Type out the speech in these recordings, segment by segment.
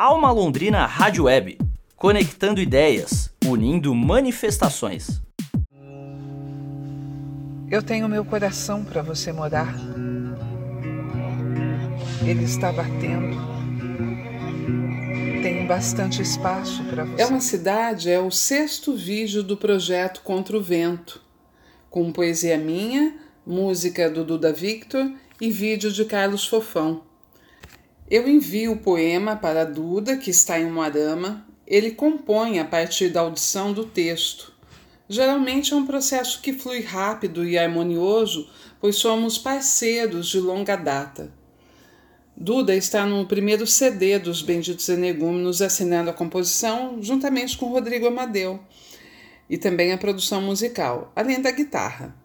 Alma Londrina Rádio Web, conectando ideias, unindo manifestações. Eu tenho meu coração para você morar. Ele está batendo. Tem bastante espaço para você. É uma cidade, é o sexto vídeo do projeto Contra o Vento, com poesia minha, música do Duda Victor e vídeo de Carlos Fofão. Eu envio o poema para Duda, que está em Moarama. Ele compõe a partir da audição do texto. Geralmente é um processo que flui rápido e harmonioso, pois somos parceiros de longa data. Duda está no primeiro CD dos Benditos Energúmenos, assinando a composição juntamente com Rodrigo Amadeu e também a produção musical, além da guitarra.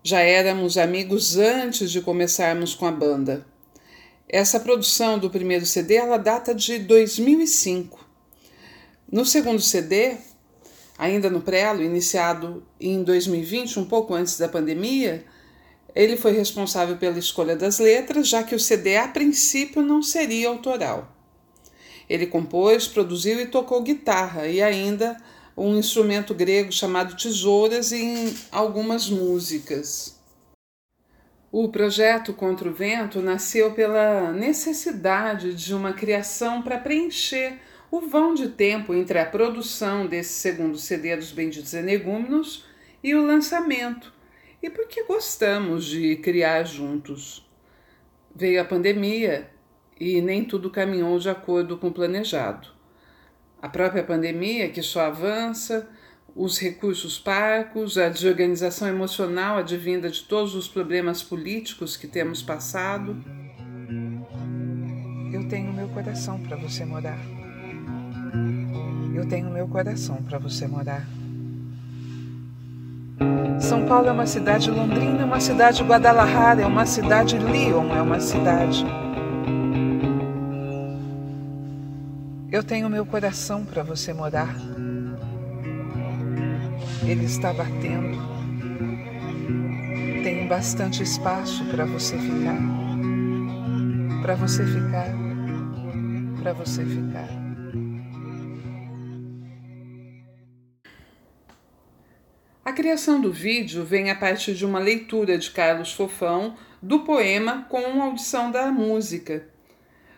Já éramos amigos antes de começarmos com a banda. Essa produção do primeiro CD ela data de 2005. No segundo CD, ainda no prelo, iniciado em 2020, um pouco antes da pandemia, ele foi responsável pela escolha das letras, já que o CD a princípio não seria autoral. Ele compôs, produziu e tocou guitarra e ainda um instrumento grego chamado tesouras em algumas músicas. O projeto Contra o Vento nasceu pela necessidade de uma criação para preencher o vão de tempo entre a produção desse segundo CD dos Benditos Energúmenos e o lançamento, e porque gostamos de criar juntos. Veio a pandemia e nem tudo caminhou de acordo com o planejado. A própria pandemia, que só avança, os recursos parcos, a desorganização emocional advinda de todos os problemas políticos que temos passado. Eu tenho meu coração para você morar. Eu tenho meu coração para você morar. São Paulo é uma cidade, Londrina é uma cidade, Guadalajara é uma cidade, Lyon é uma cidade. Eu tenho meu coração para você morar. Ele está batendo. Tem bastante espaço para você ficar. Para você ficar. Para você ficar. A criação do vídeo vem a partir de uma leitura de Carlos Fofão do poema com audição da música.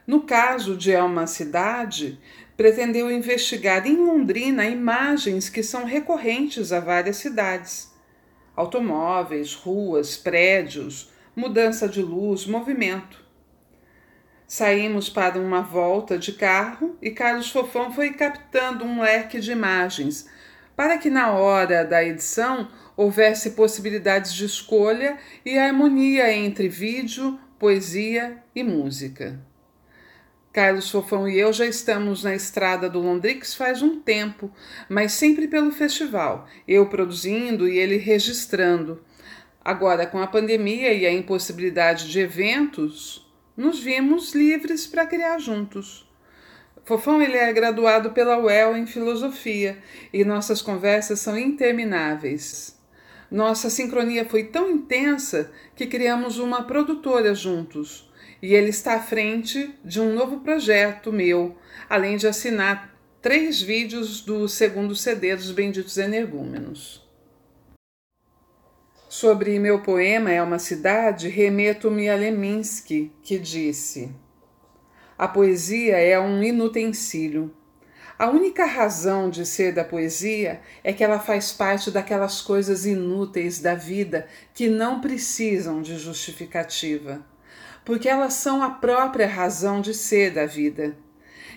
No caso de É uma Cidade, pretendeu investigar em Londrina imagens que são recorrentes a várias cidades: automóveis, ruas, prédios, mudança de luz, movimento. Saímos para uma volta de carro e Carlos Fofão foi captando um leque de imagens para que na hora da edição houvesse possibilidades de escolha e harmonia entre vídeo, poesia e música. Carlos Fofão e eu já estamos na estrada do Londrix faz um tempo, mas sempre pelo festival, eu produzindo e ele registrando. Agora, com a pandemia e a impossibilidade de eventos, nos vimos livres para criar juntos. Fofão ele é graduado pela UEL em filosofia e nossas conversas são intermináveis. Nossa sincronia foi tão intensa que criamos uma produtora juntos e ele está à frente de um novo projeto meu, além de assinar três vídeos do segundo CD dos Benditos Energúmenos. Sobre meu poema É uma Cidade, remeto-me a Leminski, que disse: A poesia é um inutensílio. A única razão de ser da poesia é que ela faz parte daquelas coisas inúteis da vida que não precisam de justificativa porque elas são a própria razão de ser da vida.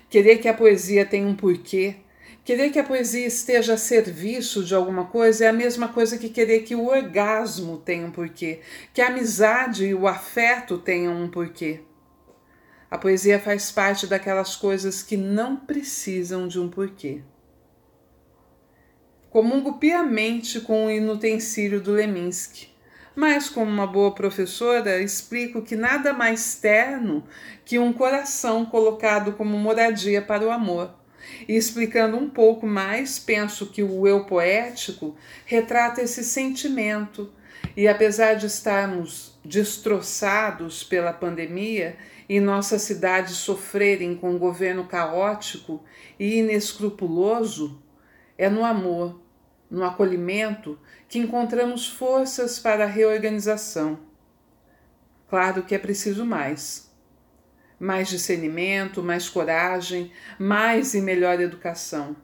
Querer que a poesia tenha um porquê, querer que a poesia esteja a serviço de alguma coisa é a mesma coisa que querer que o orgasmo tenha um porquê, que a amizade e o afeto tenham um porquê. A poesia faz parte daquelas coisas que não precisam de um porquê. Comungo piamente com o inutensílio do Leminski mas, como uma boa professora, explico que nada mais terno que um coração colocado como moradia para o amor. E explicando um pouco mais, penso que o eu poético retrata esse sentimento. E apesar de estarmos destroçados pela pandemia e nossas cidades sofrerem com um governo caótico e inescrupuloso, é no amor, no acolhimento, que encontramos forças para a reorganização. Claro que é preciso mais. Mais discernimento, mais coragem, mais e melhor educação.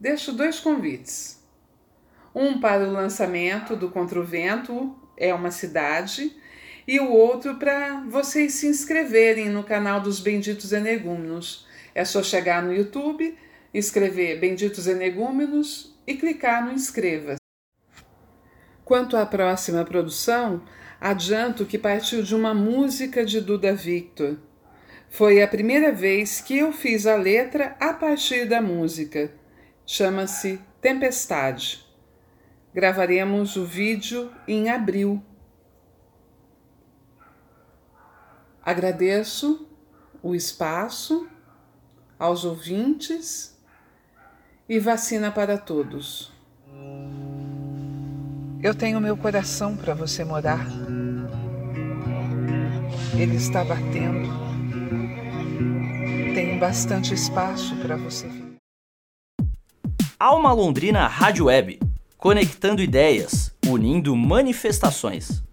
Deixo dois convites. Um para o lançamento do Contra o Vento, é uma cidade, e o outro para vocês se inscreverem no canal dos Benditos Energúmenos. É só chegar no YouTube, escrever Benditos Energúmenos e clicar no Inscreva. Quanto à próxima produção, adianto que partiu de uma música de Duda Victor. Foi a primeira vez que eu fiz a letra a partir da música. Chama-se Tempestade. Gravaremos o vídeo em abril Agradeço o espaço aos ouvintes e vacina para todos. Eu tenho meu coração para você morar. Ele está batendo. Tem bastante espaço para você vir. Alma Londrina Rádio Web, conectando ideias, unindo manifestações.